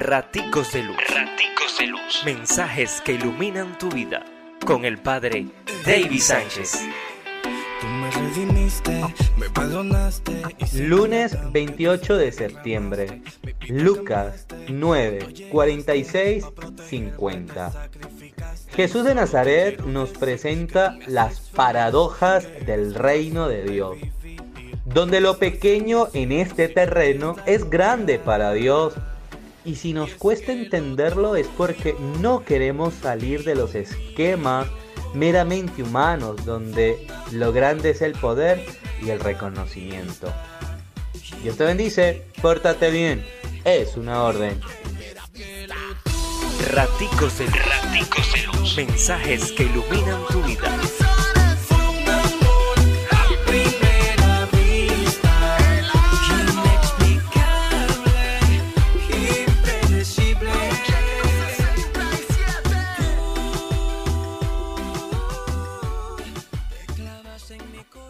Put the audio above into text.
Raticos de Luz. Raticos de Luz. Mensajes que iluminan tu vida. Con el Padre David Sánchez. Lunes 28 de septiembre. Lucas 9, 46, 50. Jesús de Nazaret nos presenta las paradojas del reino de Dios, donde lo pequeño en este terreno es grande para Dios y si nos cuesta entenderlo es porque no queremos salir de los esquemas meramente humanos donde lo grande es el poder y el reconocimiento. Dios te bendice, pórtate bien, es una orden. Raticos de Raticos. Mensajes que iluminan tu vida. sing me cool.